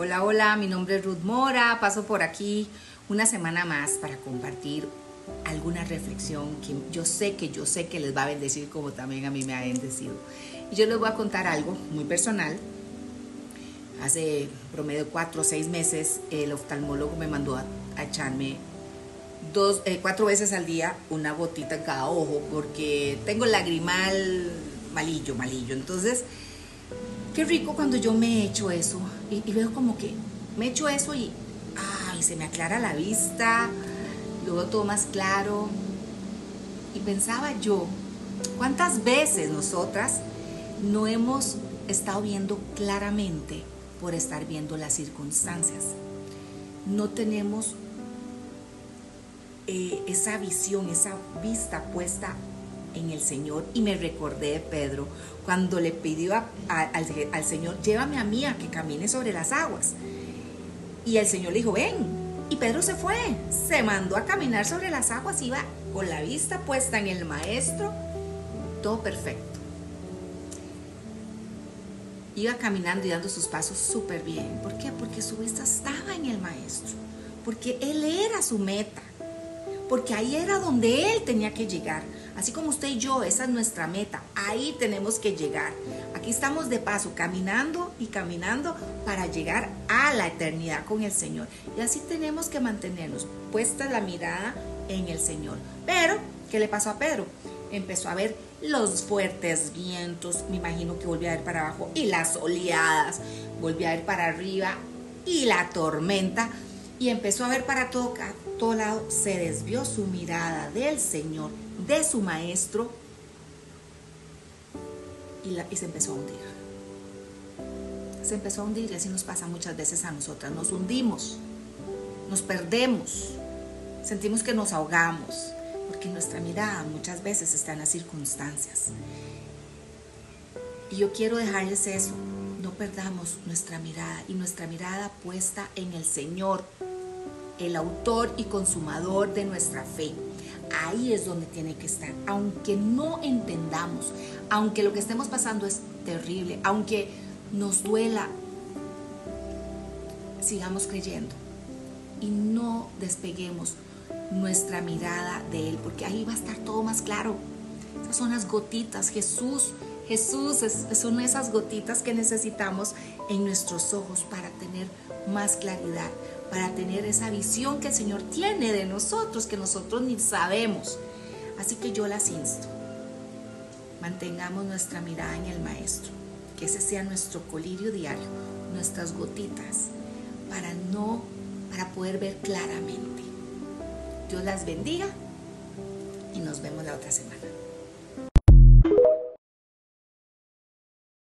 Hola, hola, mi nombre es Ruth Mora, paso por aquí una semana más para compartir alguna reflexión que yo sé que yo sé que les va a bendecir como también a mí me ha bendecido. Y yo les voy a contar algo muy personal. Hace promedio cuatro o seis meses el oftalmólogo me mandó a, echarme dos, eh, cuatro veces al día una gotita en cada ojo porque tengo lagrimal malillo, malillo. Entonces, qué rico cuando yo me echo eso y, veo como que me echo eso y ay, se me aclara la vista, luego todo más claro. Y pensaba yo, ¿cuántas veces nosotras no hemos estado viendo claramente por estar viendo las circunstancias? No tenemos eh, esa visión, esa vista puesta en el Señor y me recordé de Pedro cuando le pidió al, al Señor, llévame a mí a que camine sobre las aguas. Y el Señor le dijo, ven. Y Pedro se fue, se mandó a caminar sobre las aguas, iba con la vista puesta en el maestro, todo perfecto. Iba caminando y dando sus pasos súper bien. ¿Por qué? Porque su vista estaba en el maestro, porque él era su meta porque ahí era donde Él tenía que llegar. Así como usted y yo, esa es nuestra meta, ahí tenemos que llegar. Aquí estamos de paso, caminando y caminando para llegar a la eternidad con el Señor. Y así tenemos que mantenernos puesta la mirada en el Señor. Pero, ¿qué le pasó a Pedro? Empezó a ver los fuertes vientos, me imagino que volvió a ver para abajo, y las oleadas, volvió a ver para arriba, y la tormenta y empezó a ver para todo, todo lado, se desvió su mirada del Señor, de su maestro, y, y se empezó a hundir. Se empezó a hundir y así nos pasa muchas veces a nosotras. Nos hundimos, nos perdemos, sentimos que nos ahogamos, porque nuestra mirada muchas veces está en las circunstancias. Y yo quiero dejarles eso, no perdamos nuestra mirada y nuestra mirada puesta en el Señor, el autor y consumador de nuestra fe. Ahí es donde tiene que estar, aunque no entendamos, aunque lo que estemos pasando es terrible, aunque nos duela, sigamos creyendo y no despeguemos nuestra mirada de Él, porque ahí va a estar todo más claro. Esas son las gotitas, Jesús Jesús es, son esas gotitas que necesitamos en nuestros ojos para tener más claridad, para tener esa visión que el Señor tiene de nosotros, que nosotros ni sabemos. Así que yo las insto. Mantengamos nuestra mirada en el Maestro, que ese sea nuestro colirio diario, nuestras gotitas, para no, para poder ver claramente. Dios las bendiga y nos vemos la otra semana.